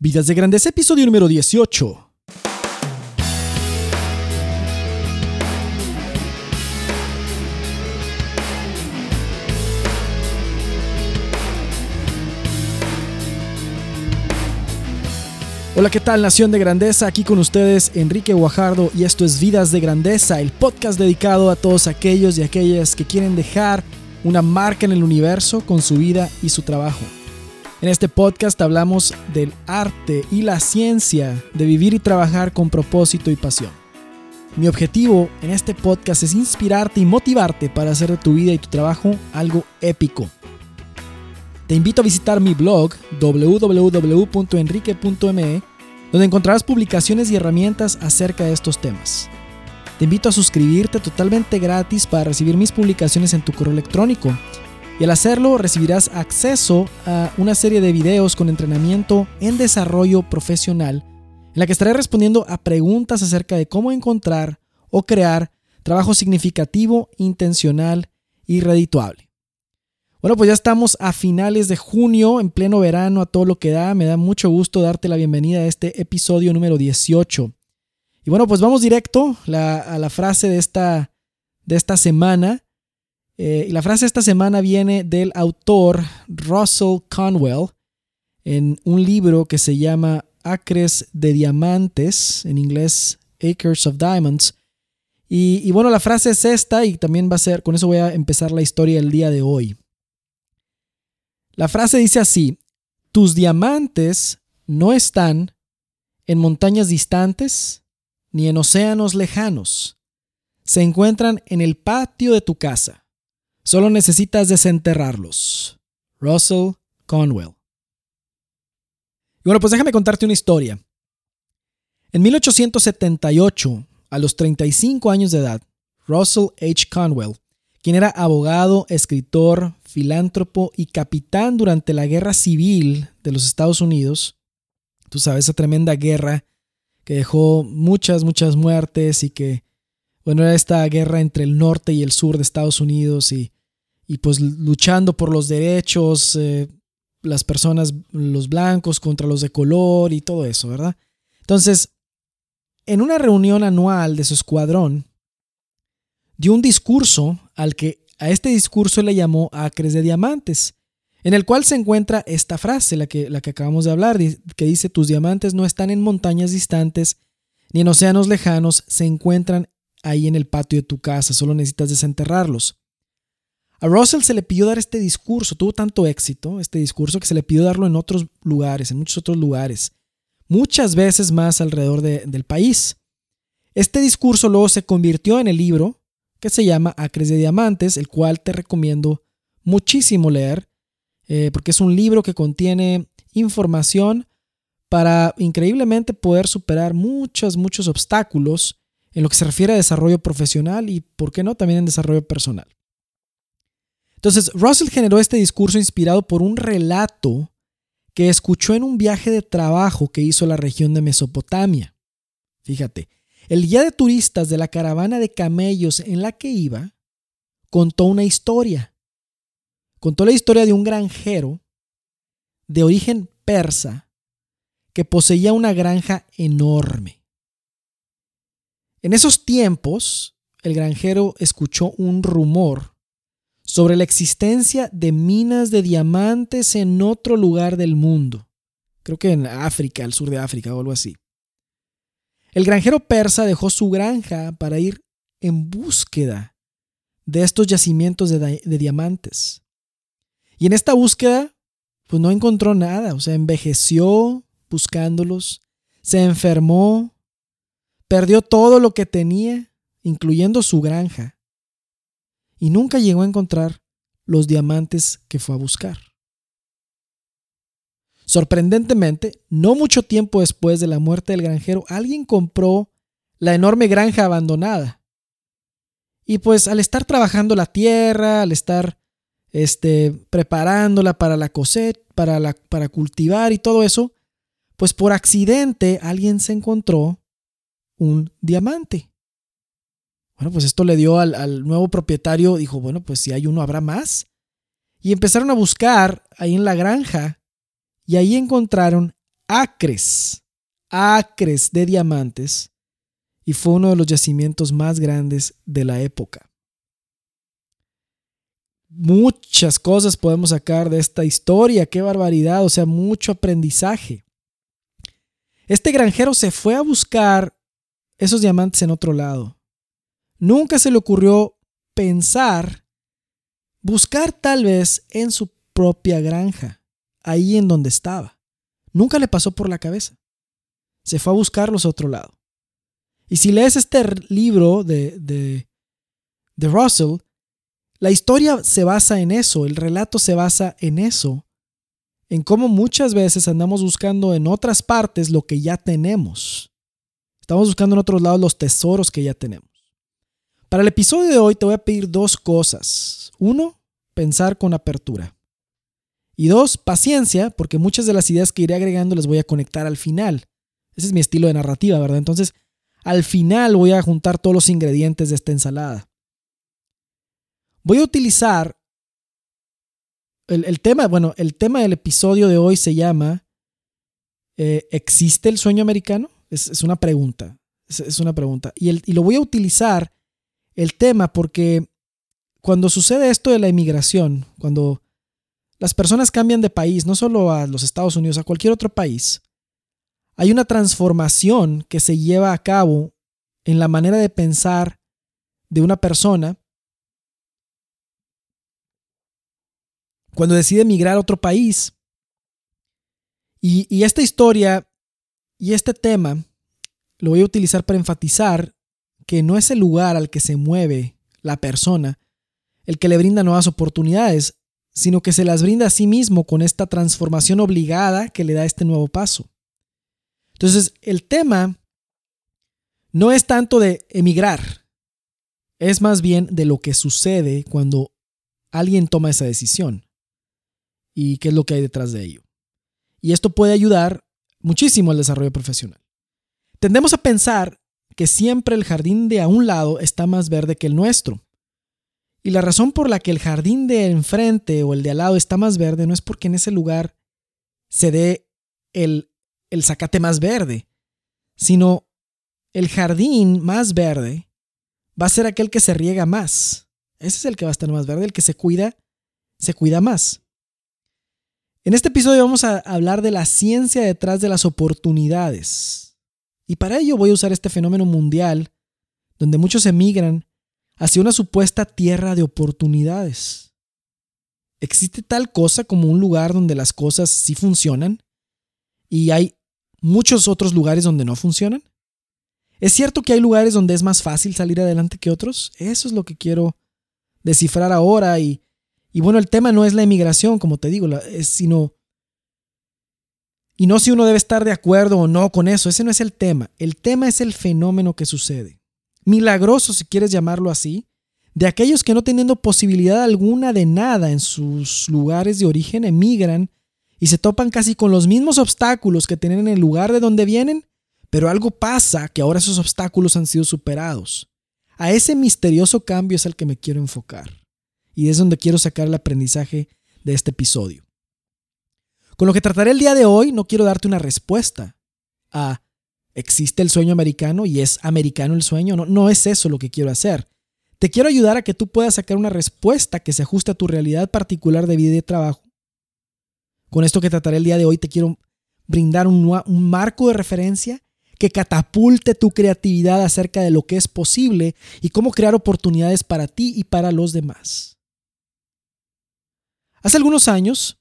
Vidas de Grandeza, episodio número 18. Hola, ¿qué tal Nación de Grandeza? Aquí con ustedes Enrique Guajardo y esto es Vidas de Grandeza, el podcast dedicado a todos aquellos y aquellas que quieren dejar una marca en el universo con su vida y su trabajo. En este podcast hablamos del arte y la ciencia de vivir y trabajar con propósito y pasión. Mi objetivo en este podcast es inspirarte y motivarte para hacer de tu vida y tu trabajo algo épico. Te invito a visitar mi blog www.enrique.me donde encontrarás publicaciones y herramientas acerca de estos temas. Te invito a suscribirte totalmente gratis para recibir mis publicaciones en tu correo electrónico y al hacerlo recibirás acceso a una serie de videos con entrenamiento en desarrollo profesional en la que estaré respondiendo a preguntas acerca de cómo encontrar o crear trabajo significativo, intencional y redituable. Bueno, pues ya estamos a finales de junio, en pleno verano, a todo lo que da. Me da mucho gusto darte la bienvenida a este episodio número 18. Y bueno, pues vamos directo a la frase de esta, de esta semana. Eh, y la frase esta semana viene del autor Russell Conwell en un libro que se llama Acres de Diamantes, en inglés Acres of Diamonds. Y, y bueno, la frase es esta y también va a ser, con eso voy a empezar la historia del día de hoy. La frase dice así, tus diamantes no están en montañas distantes ni en océanos lejanos. Se encuentran en el patio de tu casa. Solo necesitas desenterrarlos. Russell Conwell. Y bueno, pues déjame contarte una historia. En 1878, a los 35 años de edad, Russell H. Conwell quien era abogado, escritor, filántropo y capitán durante la Guerra Civil de los Estados Unidos. Tú sabes, esa tremenda guerra que dejó muchas, muchas muertes y que, bueno, era esta guerra entre el norte y el sur de Estados Unidos y, y pues luchando por los derechos, eh, las personas, los blancos contra los de color y todo eso, ¿verdad? Entonces, en una reunión anual de su escuadrón, dio un discurso al que a este discurso le llamó Acres de Diamantes, en el cual se encuentra esta frase, la que, la que acabamos de hablar, que dice, tus diamantes no están en montañas distantes ni en océanos lejanos, se encuentran ahí en el patio de tu casa, solo necesitas desenterrarlos. A Russell se le pidió dar este discurso, tuvo tanto éxito este discurso que se le pidió darlo en otros lugares, en muchos otros lugares, muchas veces más alrededor del país. Este discurso luego se convirtió en el libro que se llama Acres de Diamantes, el cual te recomiendo muchísimo leer, eh, porque es un libro que contiene información para increíblemente poder superar muchos, muchos obstáculos en lo que se refiere a desarrollo profesional y, ¿por qué no?, también en desarrollo personal. Entonces, Russell generó este discurso inspirado por un relato que escuchó en un viaje de trabajo que hizo a la región de Mesopotamia. Fíjate, el guía de turistas de la caravana de camellos en la que iba contó una historia. Contó la historia de un granjero de origen persa que poseía una granja enorme. En esos tiempos, el granjero escuchó un rumor sobre la existencia de minas de diamantes en otro lugar del mundo. Creo que en África, al sur de África o algo así. El granjero persa dejó su granja para ir en búsqueda de estos yacimientos de, diamantes. Y en esta búsqueda, pues no encontró nada, o sea, envejeció buscándolos, se enfermó, perdió todo lo que tenía, incluyendo su granja, y nunca llegó a encontrar los diamantes que fue a buscar. Sorprendentemente, no mucho tiempo después de la muerte del granjero, alguien compró la enorme granja abandonada. Y pues al estar trabajando la tierra, al estar este, preparándola para la cosecha, para, la, para cultivar y todo eso, pues por accidente alguien se encontró un diamante. Bueno, pues esto le dio al, nuevo propietario, dijo, bueno, pues si hay uno habrá más. Y empezaron a buscar ahí en la granja y ahí encontraron acres, acres de diamantes y fue uno de los yacimientos más grandes de la época. Muchas cosas podemos sacar de esta historia, qué barbaridad, o sea, mucho aprendizaje. Este granjero se fue a buscar esos diamantes en otro lado. Nunca se le ocurrió pensar, buscar tal vez en su propia granja, ahí en donde estaba. Nunca le pasó por la cabeza. Se fue a buscarlos a otro lado. Y si lees este libro de, de, de Russell, la historia se basa en eso, el relato se basa en eso, en cómo muchas veces andamos buscando en otras partes lo que ya tenemos. Estamos buscando en otros lados los tesoros que ya tenemos. Para el episodio de hoy te voy a pedir dos cosas. Uno, pensar con apertura. Y dos, paciencia, porque muchas de las ideas que iré agregando las voy a conectar al final. Ese es mi estilo de narrativa, ¿verdad? Entonces, al final voy a juntar todos los ingredientes de esta ensalada. Voy a utilizar el, tema, bueno, el tema del episodio de hoy se llama eh, ¿Existe el sueño americano? Es, una pregunta. Es, una pregunta. Y, y lo voy a utilizar el tema porque cuando sucede esto de la inmigración, cuando las personas cambian de país, no solo a los Estados Unidos, a cualquier otro país, hay una transformación que se lleva a cabo en la manera de pensar de una persona cuando decide emigrar a otro país. Y, esta historia y este tema lo voy a utilizar para enfatizar que no es el lugar al que se mueve la persona el que le brinda nuevas oportunidades, sino que se las brinda a sí mismo con esta transformación obligada que le da este nuevo paso. Entonces, el tema no es tanto de emigrar, es más bien de lo que sucede cuando alguien toma esa decisión y qué es lo que hay detrás de ello. Y esto puede ayudar muchísimo al desarrollo profesional. Tendemos a pensar que siempre el jardín de a un lado está más verde que el nuestro. Y la razón por la que el jardín de enfrente o el de al lado está más verde no es porque en ese lugar se dé el, el zacate más verde, sino el jardín más verde va a ser aquel que se riega más. Ese es el que va a estar más verde, el que se cuida, se cuida más. En este episodio vamos a hablar de la ciencia detrás de las oportunidades. Y para ello voy a usar este fenómeno mundial donde muchos emigran hacia una supuesta tierra de oportunidades. ¿Existe tal cosa como un lugar donde las cosas sí funcionan y hay muchos otros lugares donde no funcionan? ¿Es cierto que hay lugares donde es más fácil salir adelante que otros? Eso es lo que quiero descifrar ahora y y bueno, el tema no es la emigración, como te digo, es sino... Y no si uno debe estar de acuerdo o no con eso, ese no es el tema. El tema es el fenómeno que sucede. Milagroso, si quieres llamarlo así, de aquellos que no teniendo posibilidad alguna de nada en sus lugares de origen emigran y se topan casi con los mismos obstáculos que tienen en el lugar de donde vienen, pero algo pasa que ahora esos obstáculos han sido superados. A ese misterioso cambio es al que me quiero enfocar y es donde quiero sacar el aprendizaje de este episodio. Con lo que trataré el día de hoy, no quiero darte una respuesta a ¿existe el sueño americano y es americano el sueño? No, no es eso lo que quiero hacer. Te quiero ayudar a que tú puedas sacar una respuesta que se ajuste a tu realidad particular de vida y de trabajo. Con esto que trataré el día de hoy, te quiero brindar un, un marco de referencia que catapulte tu creatividad acerca de lo que es posible y cómo crear oportunidades para ti y para los demás. Hace algunos años,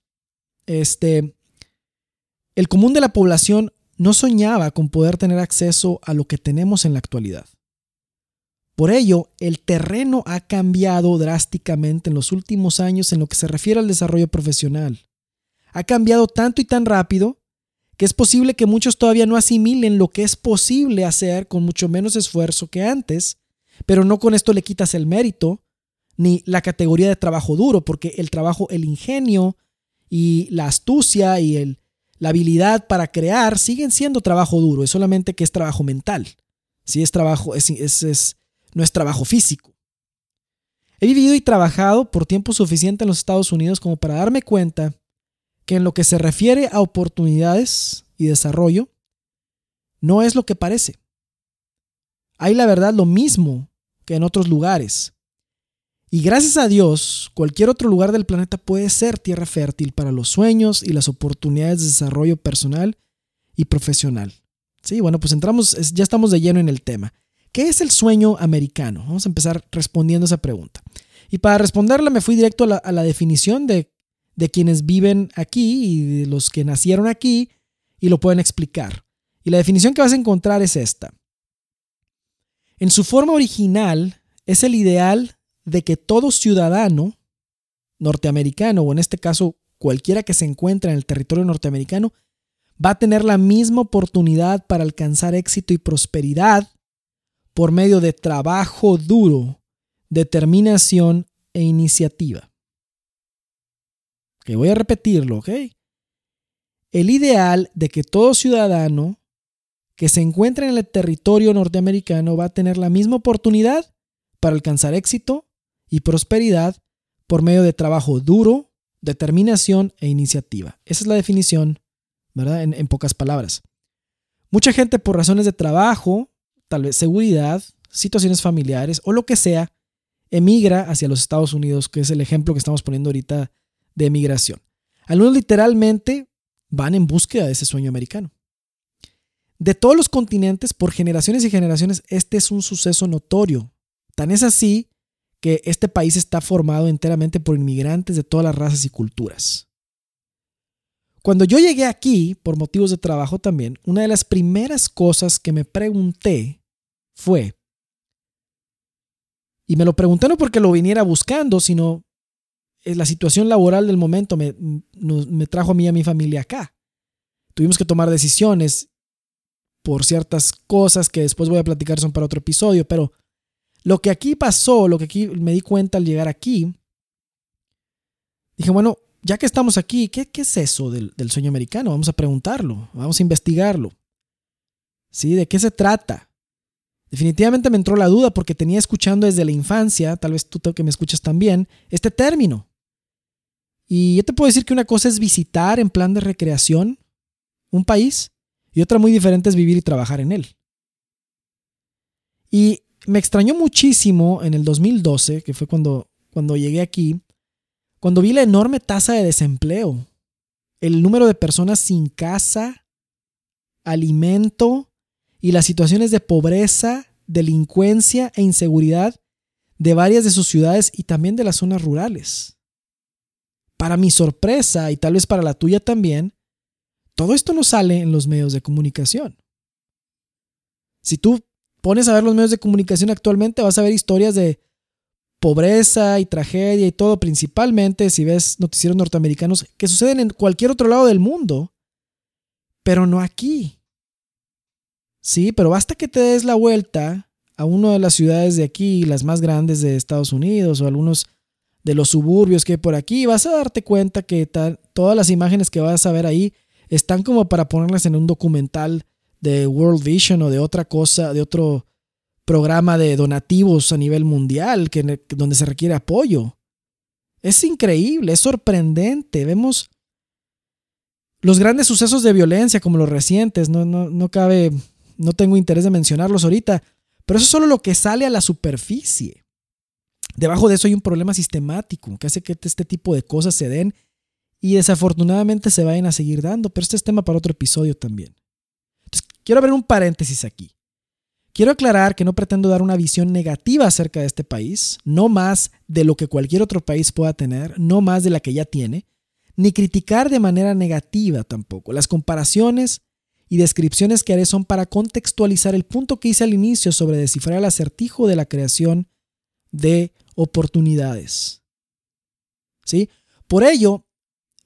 este, el común de la población no soñaba con poder tener acceso a lo que tenemos en la actualidad. Por ello, el terreno ha cambiado drásticamente en los últimos años en lo que se refiere al desarrollo profesional. Ha cambiado tanto y tan rápido que es posible que muchos todavía no asimilen lo que es posible hacer con mucho menos esfuerzo que antes, pero no con esto le quitas el mérito ni la categoría de trabajo duro, porque el trabajo, el ingenio y la astucia y el, la habilidad para crear siguen siendo trabajo duro, es solamente que es trabajo mental. Si es trabajo, es, es, no es trabajo físico. He vivido y trabajado por tiempo suficiente en los Estados Unidos como para darme cuenta que en lo que se refiere a oportunidades, y desarrollo no es lo que parece. Hay la verdad lo mismo que en otros lugares. Y gracias a Dios, cualquier otro lugar del planeta puede ser tierra fértil para los sueños y las oportunidades de desarrollo personal y profesional. Sí, bueno, pues entramos, ya estamos de lleno en el tema. ¿Qué es el sueño americano? Vamos a empezar respondiendo esa pregunta. Y para responderla me fui directo a la, definición de, de quienes viven aquí y de los que nacieron aquí y lo pueden explicar. Y la definición que vas a encontrar es esta. En su forma original es el ideal de que todo ciudadano norteamericano, o en este caso cualquiera que se encuentre en el territorio norteamericano, va a tener la misma oportunidad para alcanzar éxito y prosperidad por medio de trabajo duro, determinación e iniciativa. Que voy a repetirlo, ¿ok? El ideal de que todo ciudadano que se encuentre en el territorio norteamericano va a tener la misma oportunidad para alcanzar éxito y prosperidad por medio de trabajo duro, determinación e iniciativa. Esa es la definición, ¿verdad? En, pocas palabras. Mucha gente por razones de trabajo, tal vez seguridad, situaciones familiares o lo que sea, emigra hacia los Estados Unidos, que es el ejemplo que estamos poniendo ahorita de emigración. Algunos literalmente van en búsqueda de ese sueño americano. De todos los continentes, por generaciones y generaciones, este es un suceso notorio. Tan es así que este país está formado enteramente por inmigrantes de todas las razas y culturas. Cuando yo llegué aquí, por motivos de trabajo también, una de las primeras cosas que me pregunté fue, y me lo pregunté no porque lo viniera buscando, sino eh, la situación laboral del momento me, me trajo a mí y a mi familia acá. Tuvimos que tomar decisiones por ciertas cosas que después voy a platicar son para otro episodio, pero lo que aquí pasó, lo que aquí me di cuenta al llegar aquí, dije, bueno, ya que estamos aquí, ¿qué, es eso del, del, sueño americano? Vamos a preguntarlo, vamos a investigarlo. ¿Sí? ¿De qué se trata? Definitivamente me entró la duda porque tenía escuchando desde la infancia, tal vez tú que me escuchas también, este término. Y yo te puedo decir que una cosa es visitar en plan de recreación un país y otra muy diferente es vivir y trabajar en él. Y me extrañó muchísimo en el 2012, que fue cuando, cuando llegué aquí, cuando vi la enorme tasa de desempleo, el número de personas sin casa, alimento y las situaciones de pobreza, delincuencia e inseguridad de varias de sus ciudades y también de las zonas rurales. Para mi sorpresa y tal vez para la tuya también, todo esto no sale en los medios de comunicación. Si tú pones a ver los medios de comunicación actualmente, vas a ver historias de pobreza y tragedia y todo, principalmente si ves noticieros norteamericanos que suceden en cualquier otro lado del mundo, pero no aquí. Sí, pero basta que te des la vuelta a una de las ciudades de aquí, las más grandes de Estados Unidos o algunos de los suburbios que hay por aquí, vas a darte cuenta que todas las imágenes que vas a ver ahí están como para ponerlas en un documental de World Vision o de otra cosa, de otro programa de donativos a nivel mundial que, donde se requiere apoyo. Es increíble, es sorprendente. Vemos los grandes sucesos de violencia como los recientes, no, no, no cabe, no tengo interés de mencionarlos ahorita, pero eso es solo lo que sale a la superficie. Debajo de eso hay un problema sistemático que hace que este tipo de cosas se den y desafortunadamente se vayan a seguir dando, pero este es tema para otro episodio también. Quiero abrir un paréntesis aquí. Quiero aclarar que no pretendo dar una visión negativa acerca de este país, no más de lo que cualquier otro país pueda tener, no más de la que ya tiene, ni criticar de manera negativa tampoco. Las comparaciones y descripciones que haré son para contextualizar el punto que hice al inicio sobre descifrar el acertijo de la creación de oportunidades. ¿Sí? Por ello,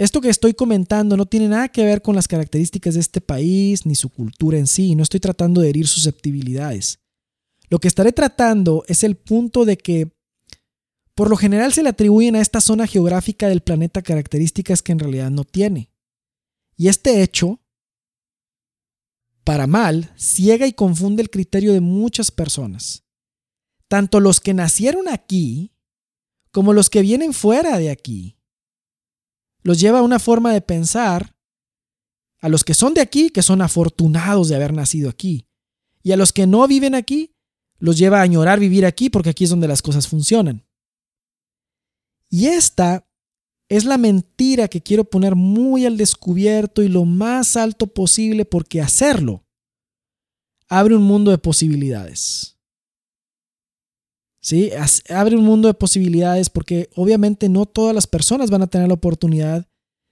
esto que estoy comentando no tiene nada que ver con las características de este país ni su cultura en sí, no estoy tratando de herir susceptibilidades. Lo que estaré tratando es el punto de que por lo general se le atribuyen a esta zona geográfica del planeta características que en realidad no tiene. Y este hecho, para mal, ciega y confunde el criterio de muchas personas, tanto los que nacieron aquí como los que vienen fuera de aquí los lleva a una forma de pensar A los que son de aquí, que son afortunados de haber nacido aquí. Y a los que no viven aquí, los lleva a añorar vivir aquí porque aquí es donde las cosas funcionan. Y esta es la mentira que quiero poner muy al descubierto y lo más alto posible porque hacerlo abre un mundo de posibilidades. ¿Sí? Abre un mundo de posibilidades porque obviamente no todas las personas van a tener la oportunidad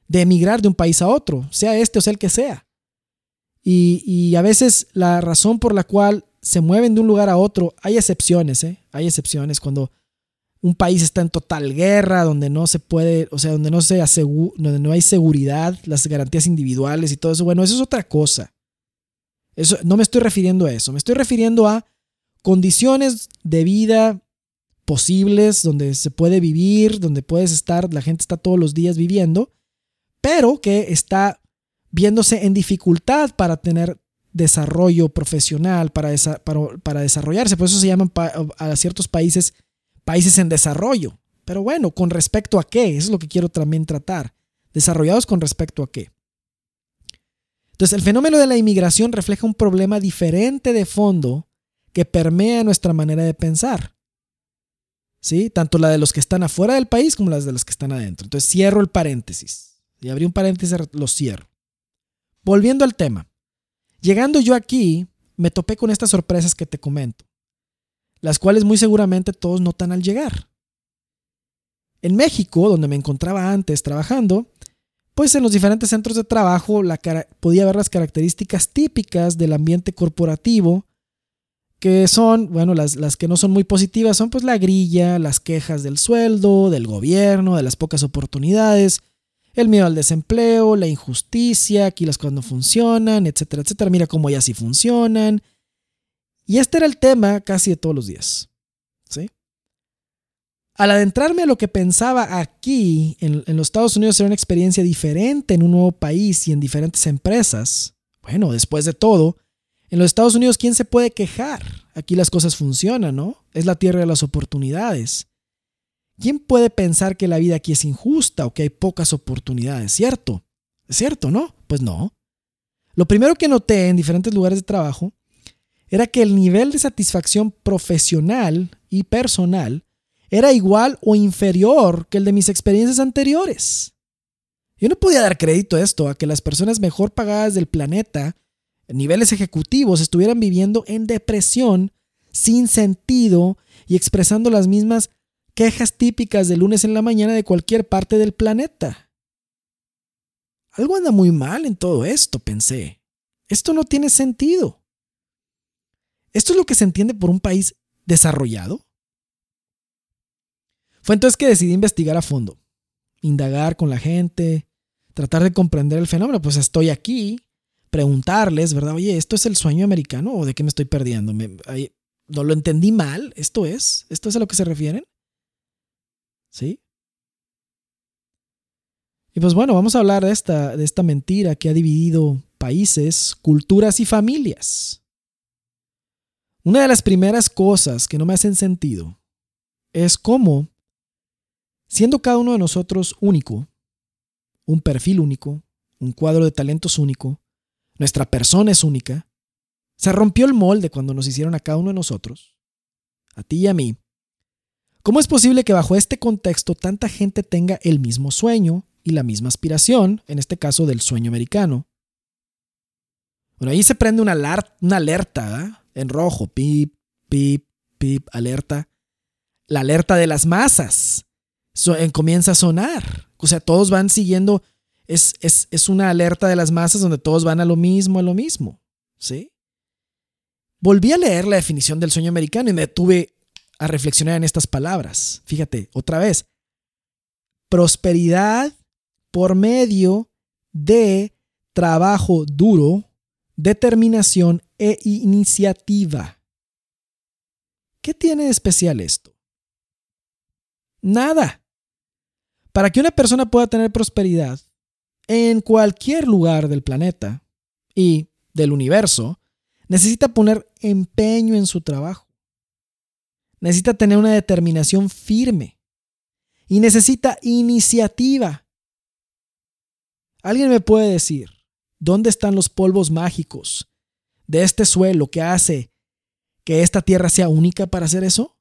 de emigrar de un país a otro, sea este o sea el que sea. Y, a veces la razón por la cual se mueven de un lugar a otro, hay excepciones, ¿eh? Hay excepciones cuando un país está en total guerra, donde no se puede, o sea, donde no, se donde no hay seguridad, las garantías individuales y todo eso. Bueno, eso es otra cosa. Eso, no me estoy refiriendo a eso, me estoy refiriendo a condiciones de vida posibles, donde se puede vivir, donde puedes estar, la gente está todos los días viviendo, pero que está viéndose en dificultad para tener desarrollo profesional, para, para, desarrollarse. Por eso se llaman a ciertos países países en desarrollo. Pero bueno, ¿con respecto a qué? Eso es lo que quiero también tratar. Desarrollados con respecto a qué. Entonces, el fenómeno de la inmigración refleja un problema diferente de fondo que permea nuestra manera de pensar. ¿Sí? Tanto la de los que están afuera del país como las de los que están adentro. Entonces, cierro el paréntesis. Y abrí un paréntesis, lo cierro. Volviendo al tema. Llegando yo aquí, me topé con estas sorpresas que te comento, las cuales muy seguramente todos notan al llegar. En México, donde me encontraba antes trabajando, pues en los diferentes centros de trabajo la podía ver las características típicas del ambiente corporativo, que son, bueno, las, las, que no son muy positivas son pues la grilla, las quejas del sueldo, del gobierno, de las pocas oportunidades, el miedo al desempleo, la injusticia, aquí las cosas no funcionan, etcétera, etcétera. Mira cómo ya sí funcionan. Y este era el tema casi de todos los días. ¿sí? Al adentrarme a lo que pensaba aquí, en, en los Estados Unidos, era una experiencia diferente en un nuevo país y en diferentes empresas. Bueno, después de todo, en los Estados Unidos, ¿quién se puede quejar? Aquí las cosas funcionan, ¿no? Es la tierra de las oportunidades. ¿Quién puede pensar que la vida aquí es injusta o que hay pocas oportunidades? ¿Cierto? ¿Es cierto, no? Pues no. Lo primero que noté en diferentes lugares de trabajo era que el nivel de satisfacción profesional y personal era igual o inferior que el de mis experiencias anteriores. Yo no podía dar crédito a esto, a que las personas mejor pagadas del planeta, niveles ejecutivos, estuvieran viviendo en depresión, sin sentido y expresando las mismas quejas típicas de lunes en la mañana de cualquier parte del planeta. Algo anda muy mal en todo esto, pensé. Esto no tiene sentido. ¿Esto es lo que se entiende por un país desarrollado? Fue entonces que decidí investigar a fondo, indagar con la gente, tratar de comprender el fenómeno. Pues estoy aquí, preguntarles, ¿verdad? Oye, ¿esto es el sueño americano o de qué me estoy perdiendo? ¿No lo entendí mal? ¿Esto es? ¿Esto es a lo que se refieren? ¿Sí? Y pues bueno, vamos a hablar de esta, de esta mentira que ha dividido países, culturas y familias. Una de las primeras cosas que no me hacen sentido es cómo, siendo cada uno de nosotros único, un perfil único, un cuadro de talentos único, nuestra persona es única, se rompió el molde cuando nos hicieron a cada uno de nosotros, a ti y a mí, ¿Cómo es posible que bajo este contexto tanta gente tenga el mismo sueño y la misma aspiración, en este caso del sueño americano? Bueno, ahí se prende una, alerta en rojo, pip, pip, pip, alerta. La alerta de las masas comienza a sonar. O sea, todos van siguiendo, es, es, es una alerta de las masas donde todos van a lo mismo, a lo mismo. ¿Sí? Volví a leer la definición del sueño americano y me tuve a reflexionar en estas palabras. Fíjate, otra vez. Prosperidad por medio de trabajo duro, determinación e iniciativa. ¿Qué tiene de especial esto? Nada. Para que una persona pueda tener prosperidad en cualquier lugar del planeta y del universo, necesita poner empeño en su trabajo necesita tener una determinación firme y necesita iniciativa. Alguien me puede decir, ¿Dónde están los polvos mágicos de este suelo que hace que esta tierra sea única para hacer eso?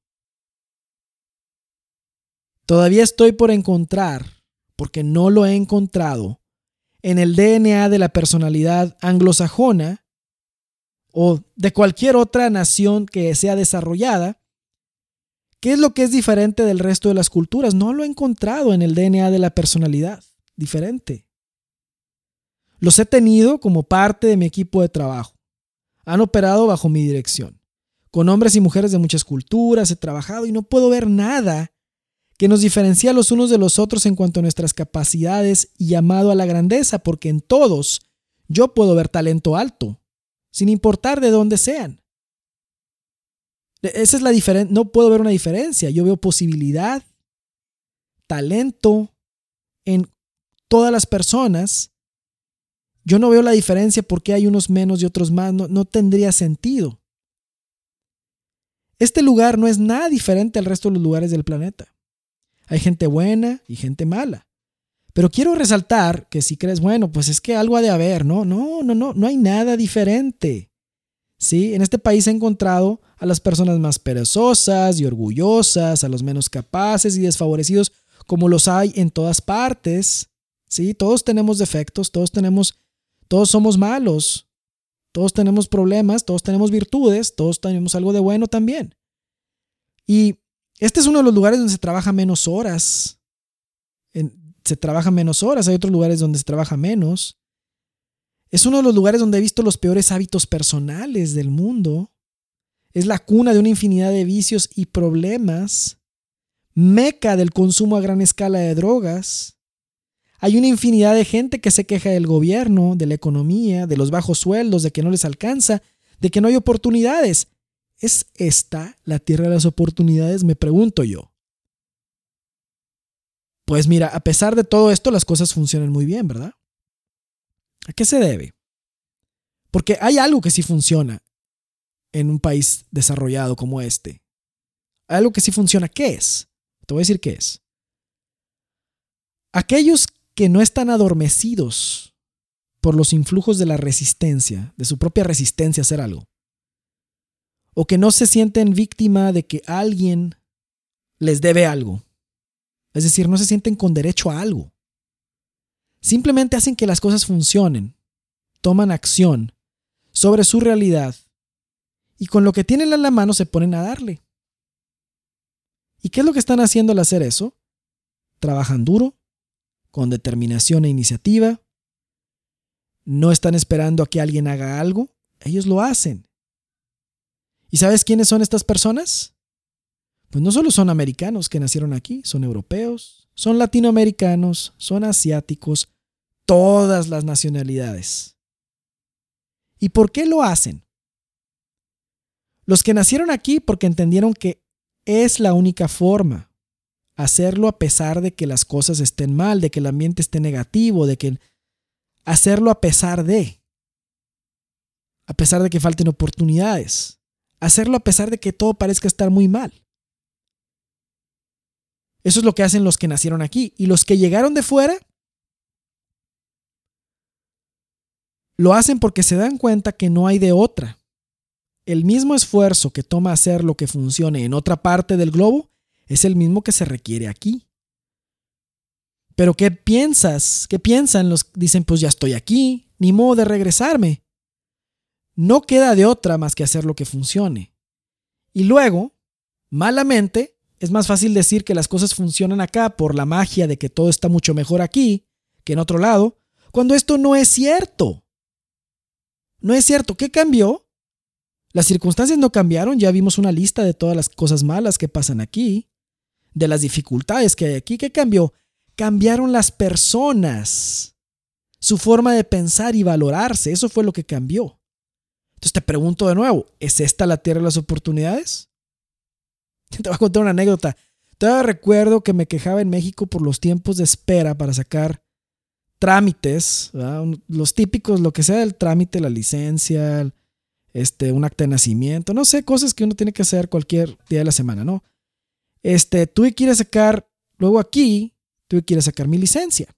Todavía estoy por encontrar, porque no lo he encontrado, en el DNA de la personalidad anglosajona o de cualquier otra nación que sea desarrollada, ¿qué es lo que es diferente del resto de las culturas? No lo he encontrado en el DNA de la personalidad diferente. Los he tenido como parte de mi equipo de trabajo. Han operado bajo mi dirección. Con hombres y mujeres de muchas culturas he trabajado y no puedo ver nada que nos diferencia los unos de los otros en cuanto a nuestras capacidades y llamado a la grandeza, porque en todos yo puedo ver talento alto, sin importar de dónde sean. E, esa es la diferencia, no puedo ver una diferencia, yo veo posibilidad, talento en todas las personas. Yo no veo la diferencia porque hay unos menos y otros más, no, no tendría sentido. Este lugar no es nada diferente al resto de los lugares del planeta. Hay gente buena y gente mala. Pero quiero resaltar que si crees, bueno, pues es que algo ha de haber, ¿no? No, no, no, no hay nada diferente. ¿Sí? En este país he encontrado a las personas más perezosas y orgullosas, a los menos capaces y desfavorecidos, como los hay en todas partes. ¿Sí? Todos tenemos defectos, todos tenemos, todos somos malos, todos tenemos problemas, todos tenemos virtudes, todos tenemos algo de bueno también. Y este es uno de los lugares donde se trabaja menos horas. se trabaja menos horas, hay otros lugares donde se trabaja menos. Es uno de los lugares donde he visto los peores hábitos personales del mundo. Es la cuna de una infinidad de vicios y problemas. Meca del consumo a gran escala de drogas. Hay una infinidad de gente que se queja del gobierno, de la economía, de los bajos sueldos, de que no les alcanza, de que no hay oportunidades. ¿Es esta la tierra de las oportunidades? Me pregunto yo. Pues mira, a pesar de todo esto, las cosas funcionan muy bien, ¿verdad? ¿A qué se debe? Porque hay algo que sí funciona en un país desarrollado como este. Hay algo que sí funciona. ¿Qué es? Te voy a decir qué es. Aquellos que no están adormecidos por los influjos de la resistencia, de su propia resistencia a hacer algo, o que no se sienten víctima de que alguien les debe algo. Es decir, no se sienten con derecho a algo. Simplemente hacen que las cosas funcionen, toman acción sobre su realidad y con lo que tienen en la mano se ponen a darle. ¿Y qué es lo que están haciendo al hacer eso? Trabajan duro, con determinación e iniciativa. No están esperando a que alguien haga algo, ellos lo hacen. ¿Y sabes quiénes son estas personas? Pues no solo son americanos que nacieron aquí, son europeos, son latinoamericanos, son asiáticos, todas las nacionalidades. ¿Y por qué lo hacen? Los que nacieron aquí porque entendieron que es la única forma hacerlo a pesar de que las cosas estén mal, de que el ambiente esté negativo, de que hacerlo a pesar de, a pesar de que falten oportunidades hacerlo a pesar de que todo parezca estar muy mal. Eso es lo que hacen los que nacieron aquí. Y los que llegaron de fuera, lo hacen porque se dan cuenta que no hay de otra. El mismo esfuerzo que toma hacer lo que funcione en otra parte del globo es el mismo que se requiere aquí. Pero ¿qué piensas? ¿Qué piensan los dicen pues ya estoy aquí, ni modo de regresarme? No queda de otra más que hacer lo que funcione. Y luego, malamente, es más fácil decir que las cosas funcionan acá por la magia de que todo está mucho mejor aquí que en otro lado, cuando esto no es cierto. No es cierto. ¿Qué cambió? Las circunstancias no cambiaron, ya vimos una lista de todas las cosas malas que pasan aquí, de las dificultades que hay aquí. ¿Qué cambió? Cambiaron las personas, su forma de pensar y valorarse, eso fue lo que cambió. Entonces te pregunto de nuevo, ¿es esta la tierra de las oportunidades? Te voy a contar una anécdota. Todavía recuerdo que me quejaba en México por los tiempos de espera para sacar trámites, los típicos, lo que sea del trámite, la licencia, este, un acta de nacimiento, no sé, cosas que uno tiene que hacer cualquier día de la semana, ¿no? Este, tuve que ir a sacar, luego aquí, tuve que ir a sacar mi licencia.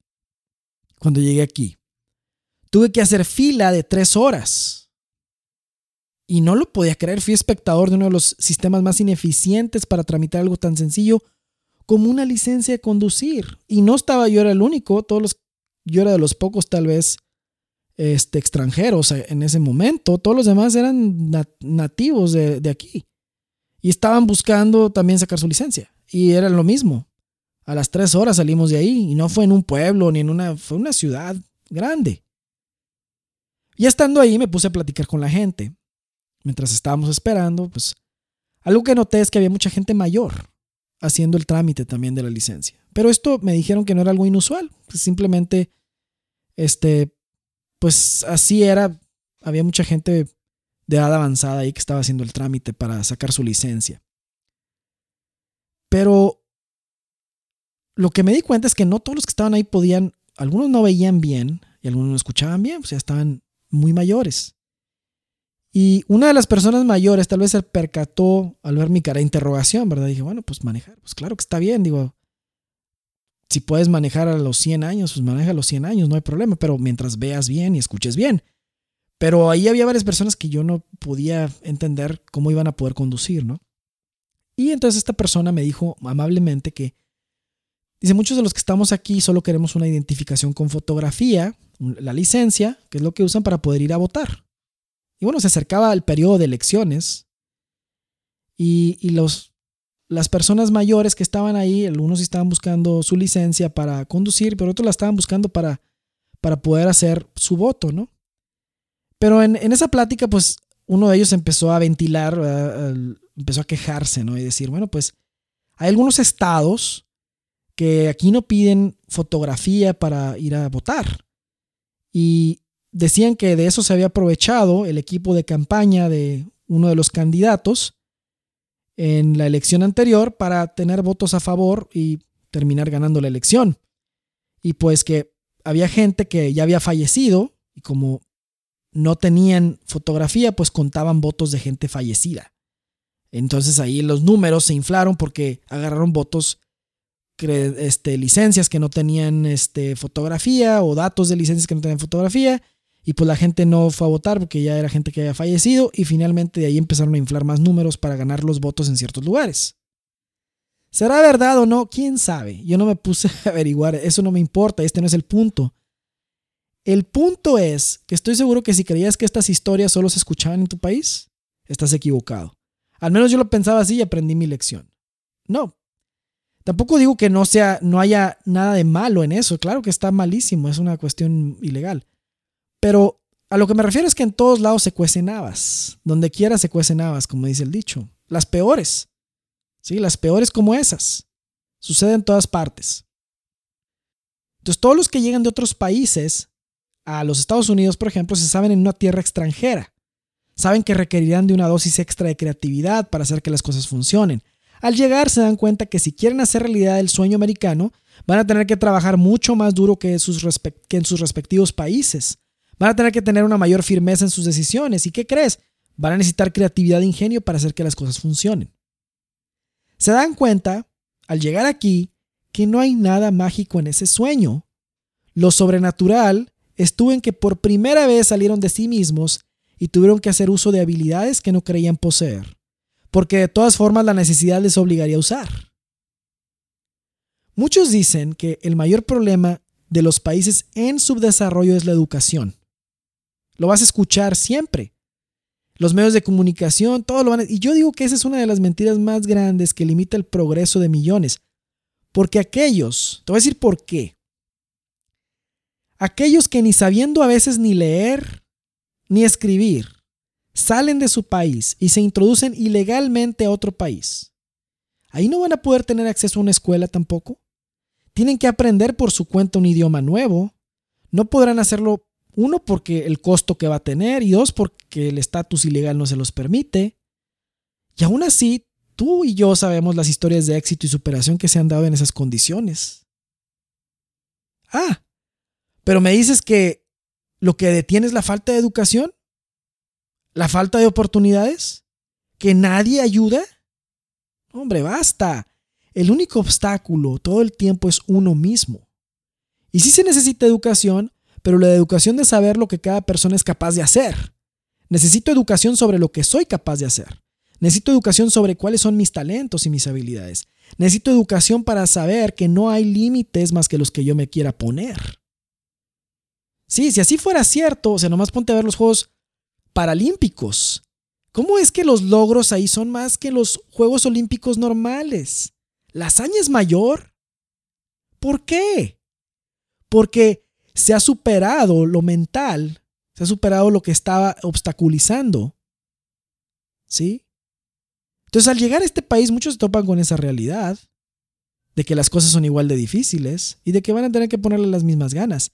Cuando llegué aquí, tuve que hacer fila de tres horas. Y no lo podía creer, fui espectador de uno de los sistemas más ineficientes para tramitar algo tan sencillo como una licencia de conducir. Y no estaba yo era el único, todos los, yo era de los pocos tal vez este, extranjeros en ese momento, todos los demás eran nativos de, aquí. Y estaban buscando también sacar su licencia. Y era lo mismo. A las tres horas salimos de ahí y no fue en un pueblo ni en una, fue una ciudad grande. Y estando ahí me puse a platicar con la gente. Mientras estábamos esperando, pues algo que noté es que había mucha gente mayor haciendo el trámite también de la licencia. Pero esto me dijeron que no era algo inusual, simplemente, este, pues así era, había mucha gente de edad avanzada ahí que estaba haciendo el trámite para sacar su licencia. Pero lo que me di cuenta es que no todos los que estaban ahí podían, algunos no veían bien y algunos no escuchaban bien, pues ya estaban muy mayores. Y una de las personas mayores tal vez se percató al ver mi cara de interrogación, ¿verdad? Dije, bueno, pues manejar, pues claro que está bien, digo, si puedes manejar a los 100 años, pues maneja a los 100 años, no hay problema, pero mientras veas bien y escuches bien. Pero ahí había varias personas que yo no podía entender cómo iban a poder conducir, ¿no? Y entonces esta persona me dijo amablemente que, dice, muchos de los que estamos aquí solo queremos una identificación con fotografía la licencia, que es lo que usan para poder ir a votar. Y bueno, se acercaba el periodo de elecciones y, los, las personas mayores que estaban ahí, algunos estaban buscando su licencia para conducir, pero otros la estaban buscando para, para poder hacer su voto, ¿no? Pero en, esa plática, pues uno de ellos empezó a ventilar, empezó a quejarse, ¿no? Y decir, bueno, pues hay algunos estados que aquí no piden fotografía para ir a votar. Y decían que de eso se había aprovechado el equipo de campaña de uno de los candidatos en la elección anterior para tener votos a favor y terminar ganando la elección. Y pues que había gente que ya había fallecido y como no tenían fotografía, pues contaban votos de gente fallecida. Entonces ahí los números se inflaron porque agarraron votos este, licencias que no tenían este, fotografía o datos de licencias que no tenían fotografía. Y pues la gente no fue a votar porque ya era gente que había fallecido y finalmente de ahí empezaron a inflar más números para ganar los votos en ciertos lugares. ¿Será verdad o no? ¿Quién sabe? Yo no me puse a averiguar, eso no me importa, este no es el punto. El punto es que estoy seguro que si creías que estas historias solo se escuchaban en tu país, estás equivocado. Al menos yo lo pensaba así y aprendí mi lección. No, Tampoco digo que no sea, no haya nada de malo en eso. Claro que está malísimo, es una cuestión ilegal. Pero a lo que me refiero es que en todos lados se cuecen habas. Donde quiera se cuecen habas, como dice el dicho. Las peores. Sí, las peores como esas. Sucede en todas partes. Entonces, todos los que llegan de otros países a los Estados Unidos, por ejemplo, se saben en una tierra extranjera. Saben que requerirán de una dosis extra de creatividad para hacer que las cosas funcionen. Al llegar se dan cuenta que si quieren hacer realidad el sueño americano, van a tener que trabajar mucho más duro que, en sus respectivos países. Van a tener que tener una mayor firmeza en sus decisiones. ¿Y qué crees? Van a necesitar creatividad e ingenio para hacer que las cosas funcionen. Se dan cuenta, al llegar aquí, que no hay nada mágico en ese sueño. Lo sobrenatural estuvo en que por primera vez salieron de sí mismos y tuvieron que hacer uso de habilidades que no creían poseer porque de todas formas la necesidad les obligaría a usar. Muchos dicen que el mayor problema de los países en subdesarrollo es la educación. Lo vas a escuchar siempre. Los medios de comunicación, todo lo van a... Y yo digo que esa es una de las mentiras más grandes que limita el progreso de millones. Porque aquellos, te voy a decir por qué. Aquellos que ni sabiendo a veces ni leer ni escribir, salen de su país y se introducen ilegalmente a otro país. Ahí no van a poder tener acceso a una escuela tampoco. Tienen que aprender por su cuenta un idioma nuevo. No podrán hacerlo, uno, porque el costo que va a tener y dos, porque el estatus ilegal no se los permite. Y aún así, tú y yo sabemos las historias de éxito y superación que se han dado en esas condiciones. Ah, pero me dices que lo que detiene es la falta de educación. ¿La falta de oportunidades? ¿Que nadie ayuda? Hombre, basta. El único obstáculo todo el tiempo es uno mismo. Y sí se necesita educación, pero la educación de saber lo que cada persona es capaz de hacer. Necesito educación sobre lo que soy capaz de hacer. Necesito educación sobre cuáles son mis talentos y mis habilidades. Necesito educación para saber que no hay límites más que los que yo me quiera poner. Sí, si así fuera cierto, o sea, nomás ponte a ver los Juegos Paralímpicos. ¿Cómo es que los logros ahí son más que los Juegos Olímpicos normales? ¿La hazaña es mayor? ¿Por qué? Porque se ha superado lo mental, se ha superado lo que estaba obstaculizando. ¿Sí? Entonces, al llegar a este país, muchos se topan con esa realidad de que las cosas son igual de difíciles y de que van a tener que ponerle las mismas ganas.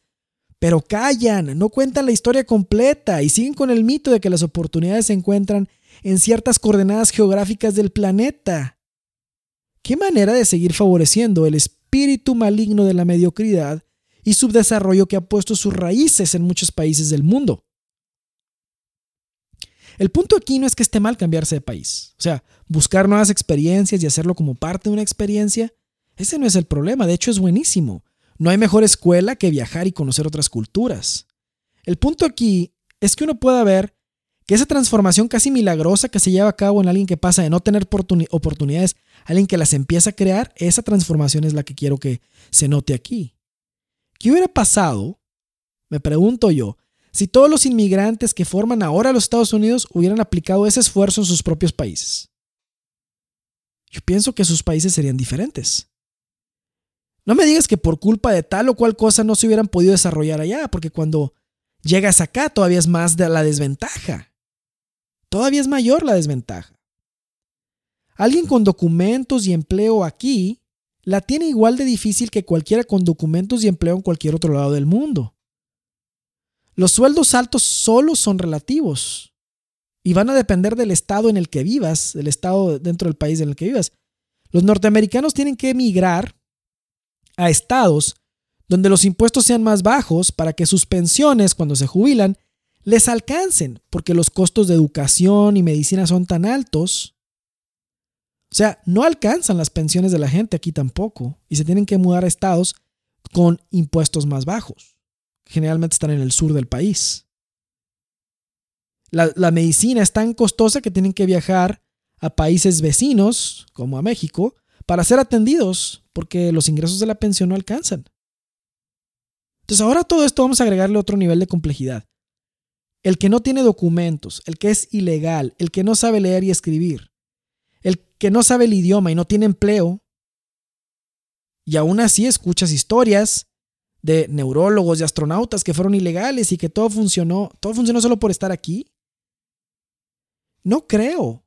Pero callan, no cuentan la historia completa y siguen con el mito de que las oportunidades se encuentran en ciertas coordenadas geográficas del planeta. ¿Qué manera de seguir favoreciendo el espíritu maligno de la mediocridad y subdesarrollo que ha puesto sus raíces en muchos países del mundo? El punto aquí no es que esté mal cambiarse de país. O sea, buscar nuevas experiencias y hacerlo como parte de una experiencia, ese no es el problema. De hecho, es buenísimo. No hay mejor escuela que viajar y conocer otras culturas. El punto aquí es que uno pueda ver que esa transformación casi milagrosa que se lleva a cabo en alguien que pasa de no tener oportunidades alguien que las empieza a crear, esa transformación es la que quiero que se note aquí. ¿Qué hubiera pasado, me pregunto yo, si todos los inmigrantes que forman ahora los Estados Unidos hubieran aplicado ese esfuerzo en sus propios países? Yo pienso que sus países serían diferentes. No me digas que por culpa de tal o cual cosa no se hubieran podido desarrollar allá, porque cuando llegas acá todavía es más la desventaja. Todavía es mayor la desventaja. Alguien con documentos y empleo aquí la tiene igual de difícil que cualquiera con documentos y empleo en cualquier otro lado del mundo. Los sueldos altos solo son relativos y van a depender del estado en el que vivas, del estado dentro del país en el que vivas. Los norteamericanos tienen que emigrar a estados donde los impuestos sean más bajos para que sus pensiones cuando se jubilan les alcancen, porque los costos de educación y medicina son tan altos. O sea, no alcanzan las pensiones de la gente aquí tampoco y se tienen que mudar a estados con impuestos más bajos. Generalmente están en el sur del país. La, medicina es tan costosa que tienen que viajar a países vecinos, como a México, para ser atendidos, porque los ingresos de la pensión no alcanzan. Entonces ahora todo esto vamos a agregarle otro nivel de complejidad. El que no tiene documentos, el que es ilegal, el que no sabe leer y escribir, el que no sabe el idioma y no tiene empleo, y aún así escuchas historias de neurólogos y astronautas que fueron ilegales y que todo funcionó, todo funcionó solo por estar aquí. No creo.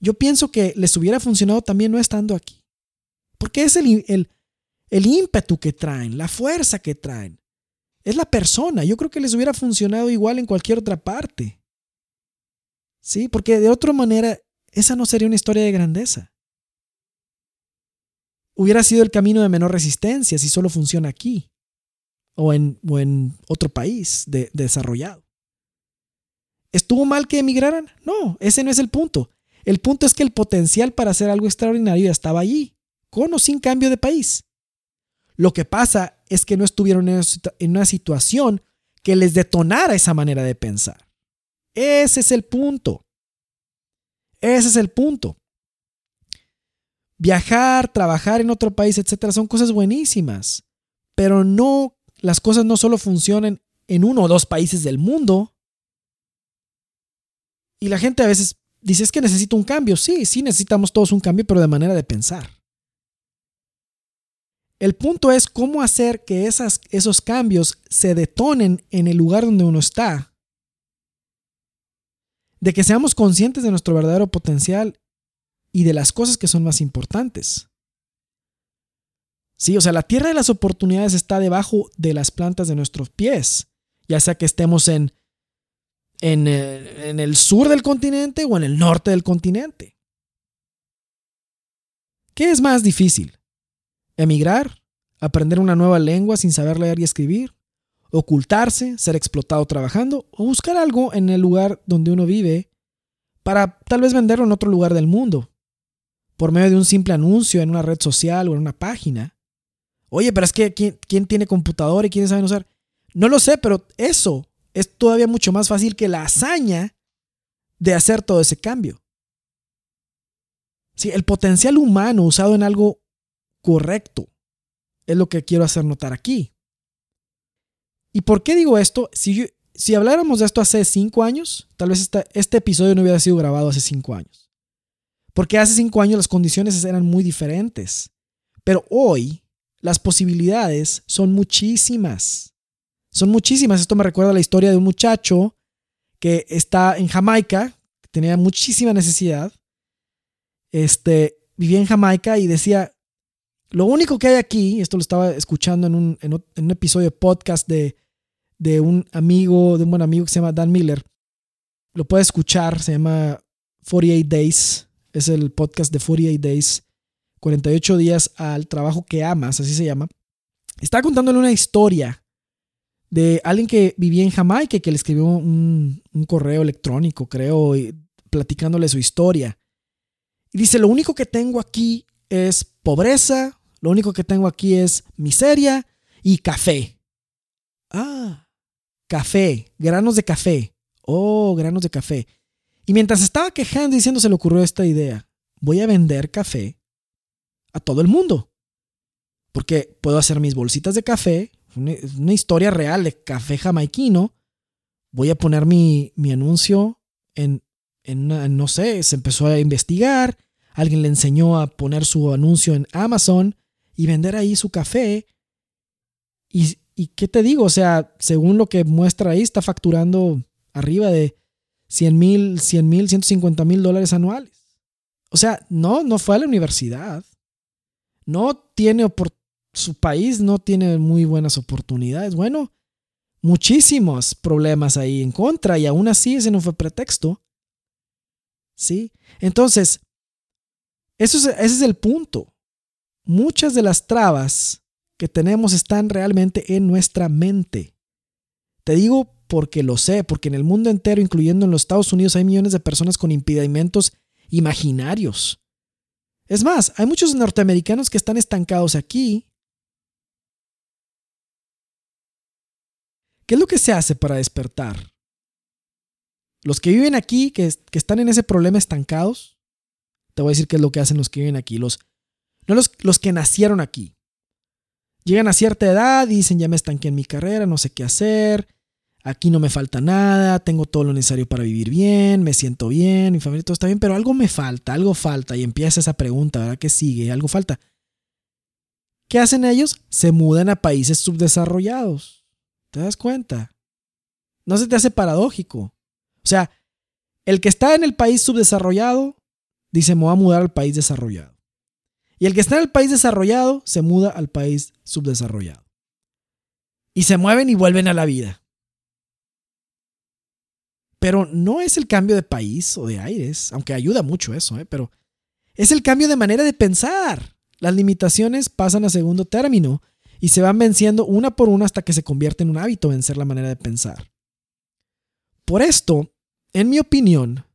Yo pienso que les hubiera funcionado también no estando aquí. Porque es el, el, ímpetu que traen, la fuerza que traen. Es la persona. Yo creo que les hubiera funcionado igual en cualquier otra parte. Sí, porque de otra manera, esa no sería una historia de grandeza. Hubiera sido el camino de menor resistencia si solo funciona aquí o en, otro país desarrollado. ¿Estuvo mal que emigraran? No, ese no es el punto. El punto es que el potencial para hacer algo extraordinario ya estaba allí con o sin cambio de país. Lo que pasa es que no estuvieron en una situación que les detonara esa manera de pensar. Ese es el punto. Ese es el punto. Viajar, trabajar en otro país, etcétera, son cosas buenísimas, pero no las cosas no solo funcionan en uno o dos países del mundo. Y la gente a veces dice, es que necesito un cambio. Sí, sí necesitamos todos un cambio, pero de manera de pensar. El punto es cómo hacer que esas, esos cambios se detonen en el lugar donde uno está. De que seamos conscientes de nuestro verdadero potencial y de las cosas que son más importantes. Sí, o sea, la tierra de las oportunidades está debajo de las plantas de nuestros pies, ya sea que estemos en, en, eh, en el sur del continente o en el norte del continente. ¿Qué es más difícil? emigrar, aprender una nueva lengua sin saber leer y escribir, ocultarse, ser explotado trabajando o buscar algo en el lugar donde uno vive para tal vez venderlo en otro lugar del mundo, por medio de un simple anuncio en una red social o en una página. Oye, pero es que ¿quién, tiene computador y quién sabe usar? No lo sé, pero eso es todavía mucho más fácil que la hazaña de hacer todo ese cambio. Sí, el potencial humano usado en algo correcto es lo que quiero hacer notar aquí. ¿Y por qué digo esto? Si, si habláramos de esto hace cinco años, tal vez este episodio no hubiera sido grabado hace cinco años. Porque hace cinco años las condiciones eran muy diferentes. Pero hoy las posibilidades son muchísimas. Son muchísimas. Esto me recuerda a la historia de un muchacho que está en Jamaica, que tenía muchísima necesidad. Este, vivía en Jamaica y decía, lo único que hay aquí, esto lo estaba escuchando en un, en un episodio de podcast de, de un amigo, de un buen amigo que se llama Dan Miller. Lo puede escuchar, se llama 48 Days, es el podcast de 48 Days, 48 días al trabajo que amas, así se llama. Está contándole una historia de alguien que vivía en Jamaica que le escribió un, un correo electrónico, creo, platicándole su historia. Y dice, lo único que tengo aquí es pobreza, lo único que tengo aquí es miseria y café. Ah, Café, granos de café. Oh, granos de café. Y mientras estaba quejando diciendo, se le ocurrió esta idea. Voy a vender café a todo el mundo. Porque puedo hacer mis bolsitas de café, una, historia real de café jamaiquino. Voy a poner mi, mi anuncio en, en no sé, se empezó a investigar. Alguien le enseñó a poner su anuncio en Amazon y vender ahí su café. Y ¿Y qué te digo? O sea, según lo que muestra ahí, está facturando arriba de 100 mil, 100 mil, 150 mil dólares anuales. O sea, no, no fue a la universidad. No tiene, su país no tiene muy buenas oportunidades. Bueno, muchísimos problemas ahí en contra y aún así ese no fue pretexto. ¿Sí? Entonces, eso ese es el punto. Muchas de las trabas que tenemos están realmente en nuestra mente. Te digo porque lo sé, porque en el mundo entero, incluyendo en los Estados Unidos, hay millones de personas con impedimentos imaginarios. Es más, hay muchos norteamericanos que están estancados aquí. ¿Qué es lo que se hace para despertar? Los que viven aquí, que, están en ese problema estancados, te voy a decir qué es lo que hacen los que viven aquí, los, no los, los que nacieron aquí, Llegan a cierta edad dicen, ya me estanqué en mi carrera, no sé qué hacer, aquí no me falta nada, tengo todo lo necesario para vivir bien, me siento bien, mi familia todo está bien, pero algo me falta, algo falta. Y empieza esa pregunta, ¿verdad? ¿Qué sigue? Algo falta. ¿Qué hacen ellos? Se mudan a países subdesarrollados. ¿Te das cuenta? No se te hace paradójico. O sea, el que está en el país subdesarrollado dice, me voy a mudar al país desarrollado. Y el que está en el país desarrollado se muda al país subdesarrollado. Y se mueven y vuelven a la vida. Pero no es el cambio de país o de aires, aunque ayuda mucho eso, ¿eh? pero es el cambio de manera de pensar. Las limitaciones pasan a segundo término y se van venciendo una por una hasta que se convierte en un hábito vencer la manera de pensar. Por esto, en mi opinión,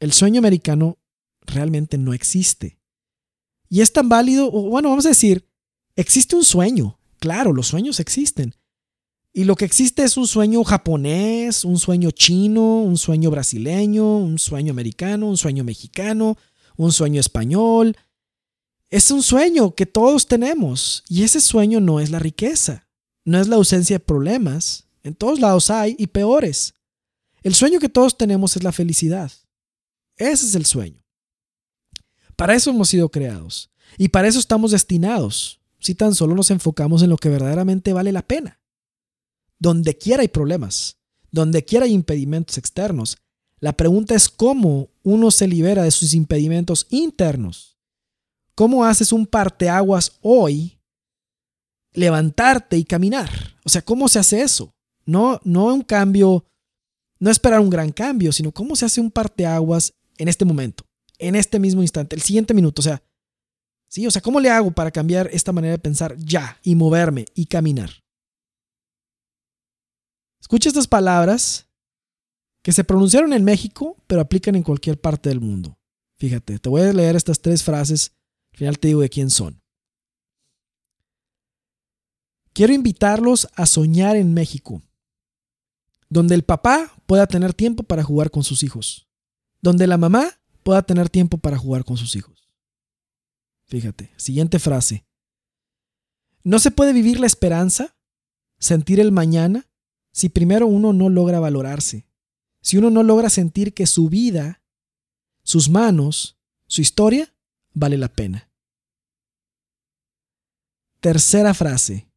el sueño americano realmente no existe. Y es tan válido, bueno, vamos a decir, existe un sueño. Claro, los sueños existen. Y lo que existe es un sueño japonés, un sueño chino, un sueño brasileño, un sueño americano, un sueño mexicano, un sueño español. Es un sueño que todos tenemos y ese sueño no es la riqueza, no es la ausencia de problemas. En todos lados hay y peores. El sueño que todos tenemos es la felicidad. Ese es el sueño. Para eso hemos sido creados. Y para eso estamos destinados, si tan solo nos enfocamos en lo que verdaderamente vale la pena. Donde quiera hay problemas, donde quiera hay impedimentos externos. La pregunta es cómo uno se libera de sus impedimentos internos. ¿Cómo haces un parteaguas hoy? Levantarte y caminar. O sea, ¿cómo se hace eso? No, no un cambio, no esperar un gran cambio, sino cómo se hace un parteaguas en este momento en este mismo instante, el siguiente minuto. O sea, ¿sí? O sea, ¿cómo le hago para cambiar esta manera de pensar ya y moverme y caminar? Escucha estas palabras que se pronunciaron en México, pero aplican en cualquier parte del mundo. Fíjate, te voy a leer estas tres frases, al final te digo de quién son. quiero invitarlos a soñar en México, donde el papá pueda tener tiempo para jugar con sus hijos, donde la mamá pueda tener tiempo para jugar con sus hijos. Fíjate, siguiente frase. No se puede vivir la esperanza, sentir el mañana, si primero uno no logra valorarse, si uno no logra sentir que su vida, sus manos, su historia, vale la pena. Tercera frase.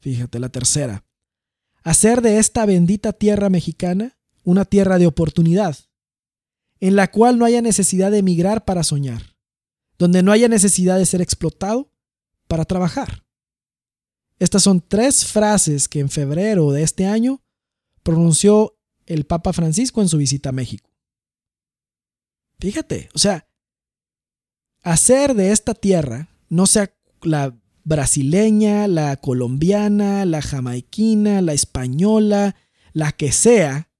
Fíjate, la tercera. Hacer de esta bendita tierra mexicana una tierra de oportunidad, en la cual no haya necesidad de emigrar para soñar, donde no haya necesidad de ser explotado para trabajar. Estas son tres frases que en febrero de este año pronunció el Papa Francisco en su visita a México. Fíjate, o sea, hacer de esta tierra, no sea la brasileña, la colombiana, la jamaiquina, la española, la que sea,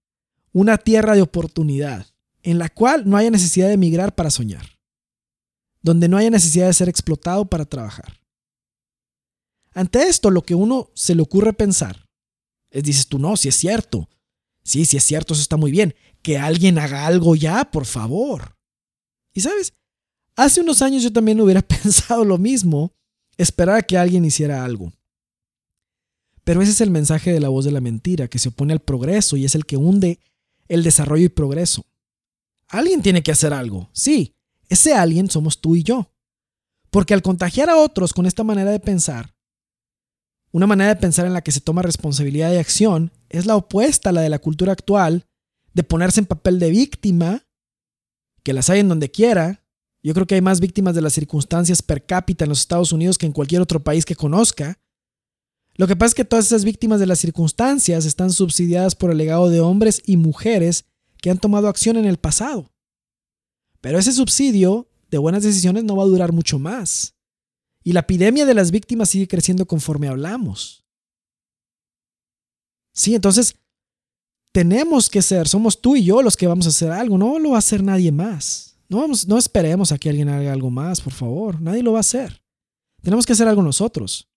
una tierra de oportunidad, en la cual no haya necesidad de emigrar para soñar, donde no haya necesidad de ser explotado para trabajar. Ante esto, lo que uno se le ocurre pensar es, dices tú, no, si es cierto. Sí, si es cierto, eso está muy bien. Que alguien haga algo ya, por favor. Y sabes, hace unos años yo también hubiera pensado lo mismo, esperar a que alguien hiciera algo. Pero ese es el mensaje de la voz de la mentira, que se opone al progreso y es el que hunde el desarrollo y progreso. Alguien tiene que hacer algo. Sí, ese alguien somos tú y yo. Porque al contagiar a otros con esta manera de pensar, una manera de pensar en la que se toma responsabilidad de acción es la opuesta a la de la cultura actual, de ponerse en papel de víctima, que las hay en donde quiera. Yo creo que hay más víctimas de las circunstancias per cápita en los Estados Unidos que en cualquier otro país que conozca. Lo que pasa es que todas esas víctimas de las circunstancias están subsidiadas por el legado de hombres y mujeres que han tomado acción en el pasado. Pero ese subsidio de buenas decisiones no va a durar mucho más. Y la epidemia de las víctimas sigue creciendo conforme hablamos. Sí, entonces tenemos que ser, somos tú y yo los que vamos a hacer algo, no lo va a hacer nadie más. No, vamos, no esperemos a que alguien haga algo más, por favor, nadie lo va a hacer. Tenemos que hacer algo nosotros.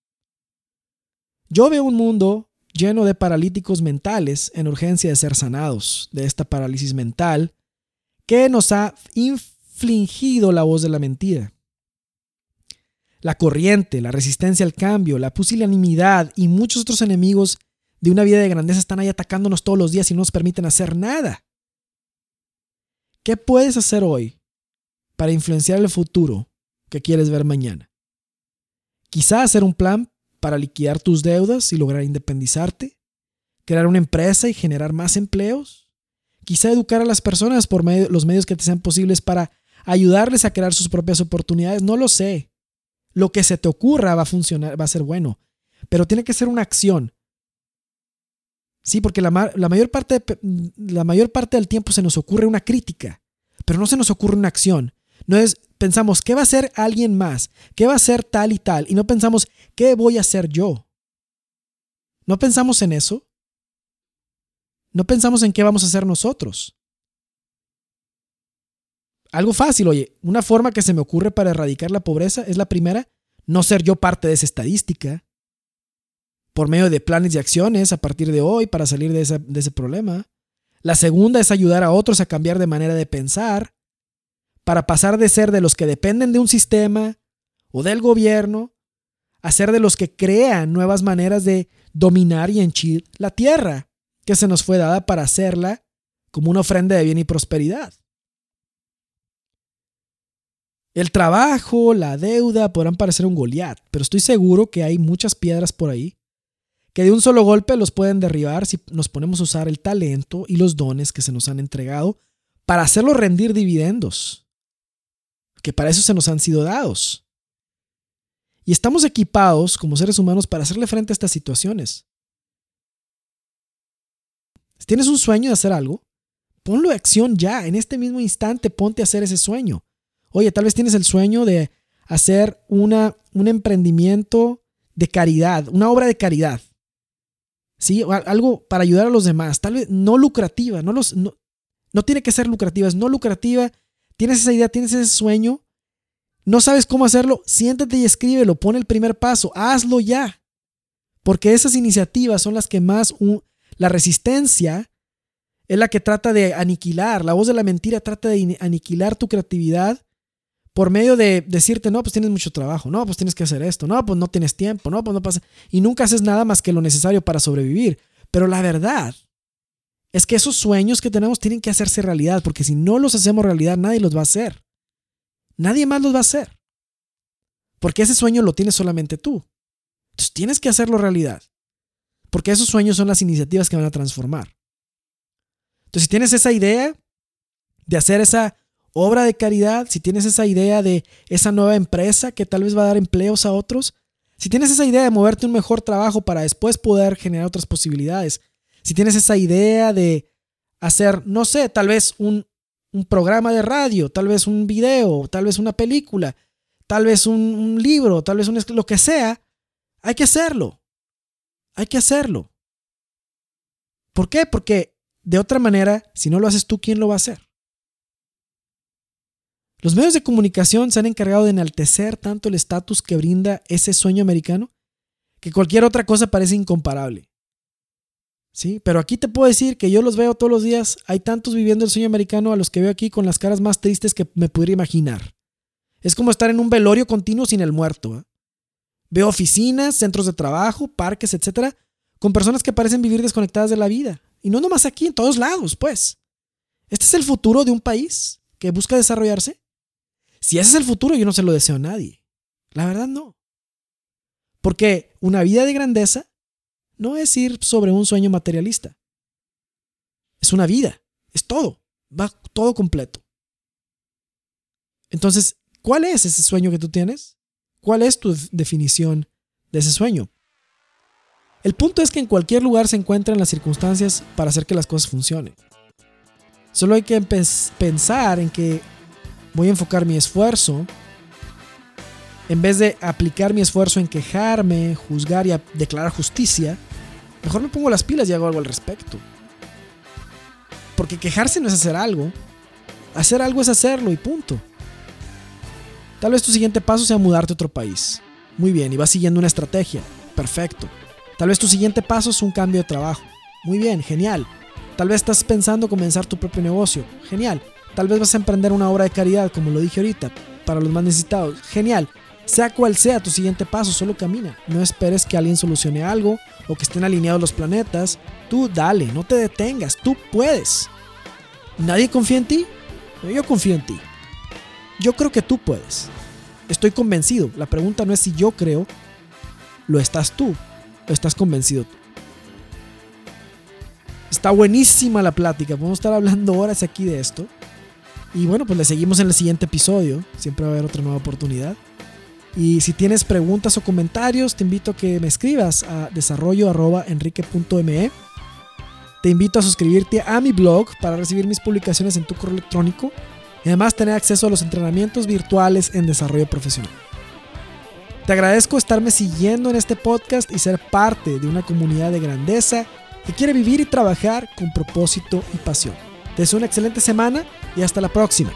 Yo veo un mundo lleno de paralíticos mentales en urgencia de ser sanados de esta parálisis mental que nos ha infligido la voz de la mentira. La corriente, la resistencia al cambio, la pusilanimidad y muchos otros enemigos de una vida de grandeza están ahí atacándonos todos los días y no nos permiten hacer nada. ¿Qué puedes hacer hoy para influenciar el futuro que quieres ver mañana? Quizá hacer un plan para liquidar tus deudas y lograr independizarte, crear una empresa y generar más empleos, quizá educar a las personas por los medios que te sean posibles para ayudarles a crear sus propias oportunidades, no lo sé. Lo que se te ocurra va a funcionar, va a ser bueno, pero tiene que ser una acción. Sí, porque la, mayor parte la mayor parte del tiempo se nos ocurre una crítica, pero no se nos ocurre una acción. No es, pensamos, ¿qué va a hacer alguien más? ¿Qué va a hacer tal y tal? Y no pensamos, ¿qué voy a hacer yo? ¿No pensamos en eso? No pensamos en qué vamos a hacer nosotros. Algo fácil, oye, una forma que se me ocurre para erradicar la pobreza es la primera, no ser yo parte de esa estadística, por medio de planes y acciones a partir de hoy para salir de, de ese problema. La segunda es ayudar a otros a cambiar de manera de pensar, para pasar de ser de los que dependen de un sistema o del gobierno, a ser de los que crean nuevas maneras de dominar y henchir la tierra que se nos fue dada para hacerla como una ofrenda de bien y prosperidad. El trabajo, la deuda podrán parecer un Goliat, pero estoy seguro que hay muchas piedras por ahí que de un solo golpe los pueden derribar si nos ponemos a usar el talento y los dones que se nos han entregado para hacerlos rendir dividendos, que para eso se nos han sido dados. Y estamos equipados como seres humanos para hacerle frente a estas situaciones. Si tienes un sueño de hacer algo, ponlo de acción ya, en este mismo instante ponte a hacer ese sueño. Oye, tal vez tienes el sueño de hacer una, un emprendimiento de caridad, una obra de caridad. ¿Sí? Algo para ayudar a los demás. Tal vez no lucrativa, no, los, no, no tiene que ser lucrativa, es no lucrativa. Tienes esa idea, tienes ese sueño, no sabes cómo hacerlo, siéntate y escríbelo, pon el primer paso, hazlo ya. Porque esas iniciativas son las que más... la resistencia es la que trata de aniquilar, la voz de la mentira trata de aniquilar tu creatividad por medio de decirte, no, pues tienes mucho trabajo, no, pues tienes que hacer esto, no, pues no tienes tiempo, no, pues no pasa. Y nunca haces nada más que lo necesario para sobrevivir. Pero la verdad es que esos sueños que tenemos tienen que hacerse realidad, porque si no los hacemos realidad, nadie los va a hacer. Nadie más los va a hacer. Porque ese sueño lo tienes solamente tú. Entonces tienes que hacerlo realidad. Porque esos sueños son las iniciativas que van a transformar. Entonces, si tienes esa idea de hacer esa obra de caridad, si tienes esa idea de esa nueva empresa que tal vez va a dar empleos a otros, si tienes esa idea de moverte un mejor trabajo para después poder generar otras posibilidades, si tienes esa idea de hacer, no sé, tal vez un, programa de radio, tal vez un video, tal vez una película, tal vez un, un libro, tal vez un, lo que sea, hay que hacerlo. Hay que hacerlo. ¿Por qué? Porque de otra manera, si no lo haces tú, ¿quién lo va a hacer? Los medios de comunicación se han encargado de enaltecer tanto el estatus que brinda ese sueño americano que cualquier otra cosa parece incomparable. Sí, pero aquí te puedo decir que yo los veo todos los días. Hay tantos viviendo el sueño americano a los que veo aquí con las caras más tristes que me pudiera imaginar. Es como estar en un velorio continuo sin el muerto. ¿eh? Veo oficinas, centros de trabajo, parques, etcétera, con personas que parecen vivir desconectadas de la vida. Y no nomás aquí, en todos lados, pues. ¿Este es el futuro de un país que busca desarrollarse? Si ese es el futuro, yo no se lo deseo a nadie. La verdad no. Porque una vida de grandeza no es ir sobre un sueño materialista. Es una vida, es todo, va todo completo. Entonces, ¿cuál es ese sueño que tú tienes? ¿Cuál es tu definición de ese sueño? El punto es que en cualquier lugar se encuentran las circunstancias para hacer que las cosas funcionen. Solo hay que pensar en que voy a enfocar mi esfuerzo, en vez de aplicar mi esfuerzo en quejarme, juzgar y declarar justicia, mejor me pongo las pilas y hago algo al respecto. Porque quejarse no es hacer algo, hacer algo es hacerlo y punto. Tal vez tu siguiente paso sea mudarte a otro país. Muy bien, y vas siguiendo una estrategia. Perfecto. Tal vez tu siguiente paso es un cambio de trabajo. Muy bien, genial. Tal vez estás pensando comenzar tu propio negocio. Genial. Tal vez vas a emprender una obra de caridad, como lo dije ahorita, para los más necesitados. Genial. Sea cual sea tu siguiente paso, solo camina. No esperes que alguien solucione algo o que estén alineados los planetas. Tú dale, no te detengas, tú puedes. ¿Nadie confía en ti? Yo confío en ti. Yo creo que tú puedes. Estoy convencido. La pregunta no es si yo creo, lo estás tú, lo estás convencido tú. Está buenísima la plática, podemos estar hablando horas aquí de esto. Y bueno, pues le seguimos en el siguiente episodio. Siempre va a haber otra nueva oportunidad. Y si tienes preguntas o comentarios, te invito a que me escribas a desarrollo.enrique.me. Te invito a suscribirte a mi blog para recibir mis publicaciones en tu correo electrónico y además tener acceso a los entrenamientos virtuales en desarrollo profesional. Te agradezco estarme siguiendo en este podcast y ser parte de una comunidad de grandeza que quiere vivir y trabajar con propósito y pasión. Te deseo una excelente semana y hasta la próxima.